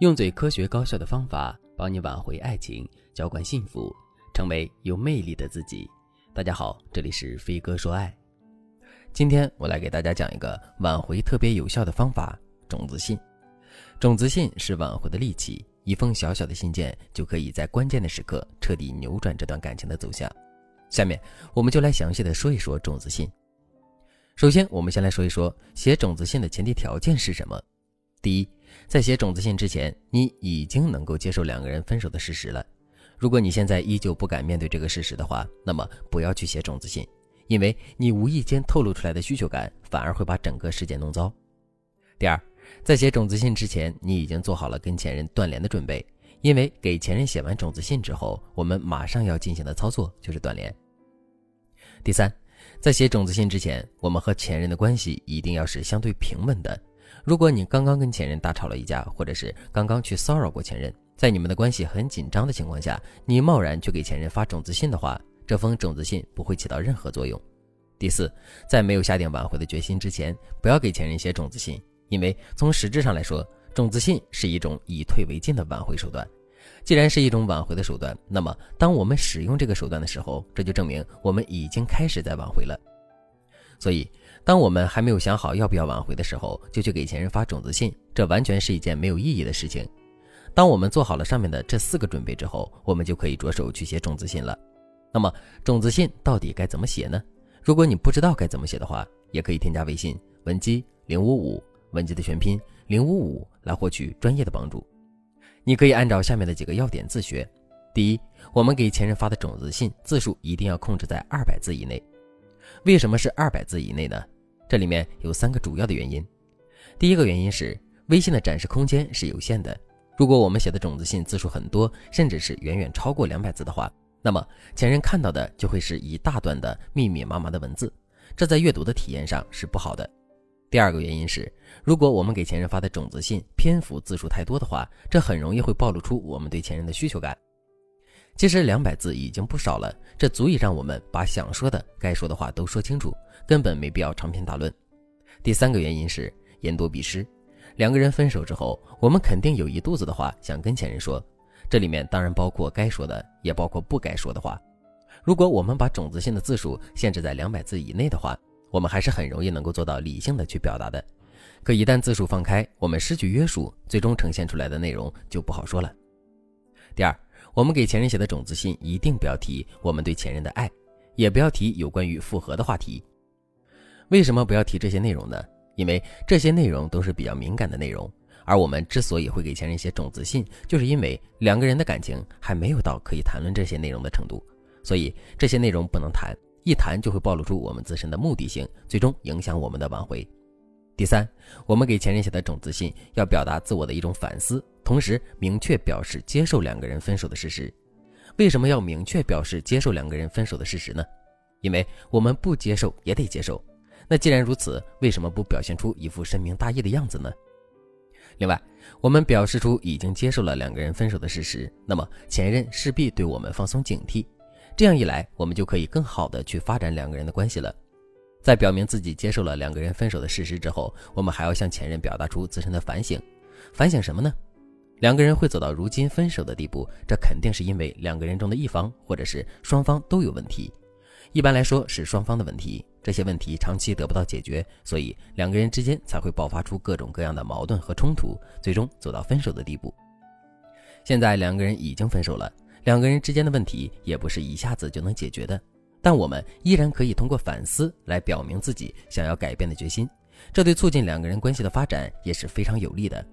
用最科学高效的方法帮你挽回爱情，浇灌幸福，成为有魅力的自己。大家好，这里是飞哥说爱。今天我来给大家讲一个挽回特别有效的方法——种子信。种子信是挽回的利器，一封小小的信件就可以在关键的时刻彻底扭转这段感情的走向。下面我们就来详细的说一说种子信。首先，我们先来说一说写种子信的前提条件是什么。第一，在写种子信之前，你已经能够接受两个人分手的事实了。如果你现在依旧不敢面对这个事实的话，那么不要去写种子信，因为你无意间透露出来的需求感，反而会把整个事件弄糟。第二，在写种子信之前，你已经做好了跟前任断联的准备，因为给前任写完种子信之后，我们马上要进行的操作就是断联。第三，在写种子信之前，我们和前任的关系一定要是相对平稳的。如果你刚刚跟前任大吵了一架，或者是刚刚去骚扰过前任，在你们的关系很紧张的情况下，你贸然去给前任发种子信的话，这封种子信不会起到任何作用。第四，在没有下定挽回的决心之前，不要给前任写种子信，因为从实质上来说，种子信是一种以退为进的挽回手段。既然是一种挽回的手段，那么当我们使用这个手段的时候，这就证明我们已经开始在挽回了。所以。当我们还没有想好要不要挽回的时候，就去给前任发种子信，这完全是一件没有意义的事情。当我们做好了上面的这四个准备之后，我们就可以着手去写种子信了。那么，种子信到底该怎么写呢？如果你不知道该怎么写的话，也可以添加微信文姬零五五，文姬的全拼零五五，来获取专业的帮助。你可以按照下面的几个要点自学。第一，我们给前任发的种子信字数一定要控制在二百字以内。为什么是二百字以内呢？这里面有三个主要的原因。第一个原因是微信的展示空间是有限的，如果我们写的种子信字数很多，甚至是远远超过两百字的话，那么前任看到的就会是一大段的密密麻麻的文字，这在阅读的体验上是不好的。第二个原因是，如果我们给前任发的种子信篇幅字数太多的话，这很容易会暴露出我们对前任的需求感。其实两百字已经不少了，这足以让我们把想说的、该说的话都说清楚，根本没必要长篇大论。第三个原因是言多必失，两个人分手之后，我们肯定有一肚子的话想跟前任说，这里面当然包括该说的，也包括不该说的话。如果我们把种子信的字数限制在两百字以内的话，我们还是很容易能够做到理性的去表达的。可一旦字数放开，我们失去约束，最终呈现出来的内容就不好说了。第二。我们给前任写的种子信，一定不要提我们对前任的爱，也不要提有关于复合的话题。为什么不要提这些内容呢？因为这些内容都是比较敏感的内容，而我们之所以会给前任写种子信，就是因为两个人的感情还没有到可以谈论这些内容的程度，所以这些内容不能谈，一谈就会暴露出我们自身的目的性，最终影响我们的挽回。第三，我们给前任写的种子信，要表达自我的一种反思。同时，明确表示接受两个人分手的事实。为什么要明确表示接受两个人分手的事实呢？因为我们不接受也得接受。那既然如此，为什么不表现出一副深明大义的样子呢？另外，我们表示出已经接受了两个人分手的事实，那么前任势必对我们放松警惕。这样一来，我们就可以更好的去发展两个人的关系了。在表明自己接受了两个人分手的事实之后，我们还要向前任表达出自身的反省。反省什么呢？两个人会走到如今分手的地步，这肯定是因为两个人中的一方或者是双方都有问题。一般来说是双方的问题，这些问题长期得不到解决，所以两个人之间才会爆发出各种各样的矛盾和冲突，最终走到分手的地步。现在两个人已经分手了，两个人之间的问题也不是一下子就能解决的，但我们依然可以通过反思来表明自己想要改变的决心，这对促进两个人关系的发展也是非常有利的。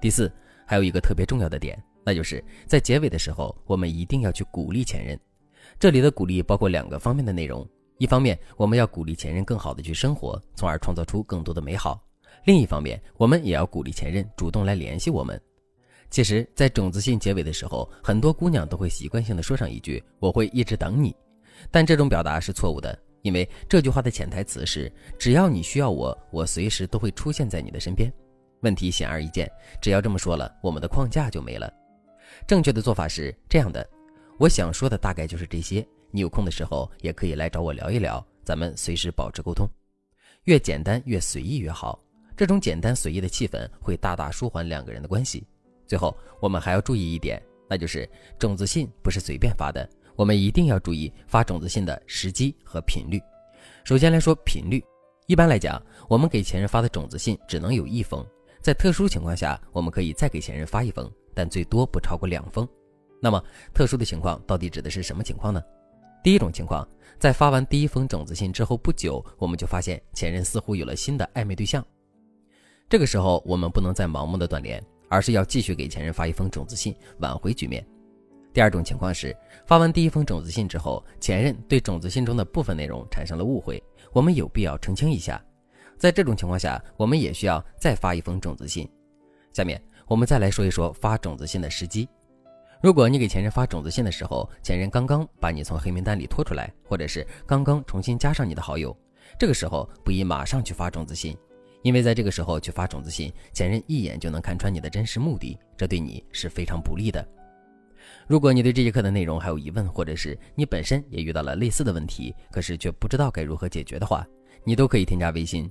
第四。还有一个特别重要的点，那就是在结尾的时候，我们一定要去鼓励前任。这里的鼓励包括两个方面的内容：一方面，我们要鼓励前任更好的去生活，从而创造出更多的美好；另一方面，我们也要鼓励前任主动来联系我们。其实，在种子信结尾的时候，很多姑娘都会习惯性的说上一句“我会一直等你”，但这种表达是错误的，因为这句话的潜台词是只要你需要我，我随时都会出现在你的身边。问题显而易见，只要这么说了，我们的框架就没了。正确的做法是这样的：我想说的大概就是这些，你有空的时候也可以来找我聊一聊，咱们随时保持沟通。越简单越随意越好，这种简单随意的气氛会大大舒缓两个人的关系。最后，我们还要注意一点，那就是种子信不是随便发的，我们一定要注意发种子信的时机和频率。首先来说频率，一般来讲，我们给前任发的种子信只能有一封，在特殊情况下，我们可以再给前任发一封，但最多不超过两封。那么，特殊的情况到底指的是什么情况呢？第一种情况，在发完第一封种子信之后不久，我们就发现前任似乎有了新的暧昧对象。这个时候，我们不能再盲目的断联，而是要继续给前任发一封种子信，挽回局面。第二种情况是，发完第一封种子信之后，前任对种子信中的部分内容产生了误会，我们有必要澄清一下。在这种情况下，我们也需要再发一封种子信。下面我们再来说一说发种子信的时机。如果你给前任发种子信的时候，前任刚刚把你从黑名单里拖出来，或者是刚刚重新加上你的好友，这个时候不宜马上去发种子信，因为在这个时候去发种子信，前任一眼就能看穿你的真实目的，这对你是非常不利的。如果你对这节课的内容还有疑问，或者是你本身也遇到了类似的问题，可是却不知道该如何解决的话，你都可以添加微信